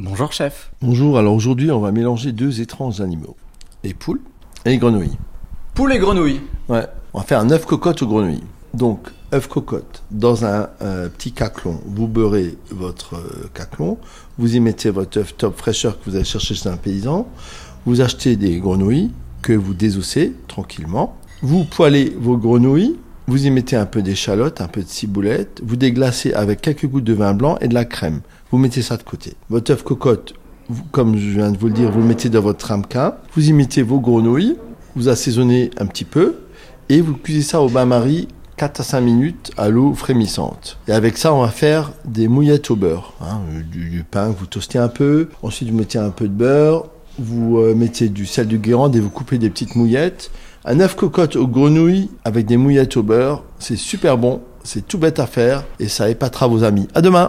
Bonjour chef. Bonjour, alors aujourd'hui on va mélanger deux étranges animaux, les poules et les grenouilles. Poules et grenouilles. Ouais, on va faire un œuf cocotte aux grenouilles. Donc, œuf cocotte, dans un euh, petit caclon, vous beurrez votre euh, caclon, vous y mettez votre œuf top fraîcheur que vous allez chercher chez un paysan, vous achetez des grenouilles que vous désossez tranquillement, vous poêlez vos grenouilles, vous y mettez un peu d'échalote, un peu de ciboulette, vous déglacez avec quelques gouttes de vin blanc et de la crème. Vous mettez ça de côté. Votre œuf cocotte, comme je viens de vous le dire, vous le mettez dans votre ramequin, vous y mettez vos grenouilles, vous assaisonnez un petit peu et vous cuisez ça au bain-marie 4 à 5 minutes à l'eau frémissante. Et avec ça, on va faire des mouillettes au beurre. hein, du, du pain que vous toastez un peu, ensuite vous mettez un peu de beurre, vous euh, mettez du sel de Guérande et vous coupez des petites mouillettes. Un œuf cocotte aux grenouilles avec des mouillettes au beurre, c'est super bon, c'est tout bête à faire et ça épatera vos amis. À demain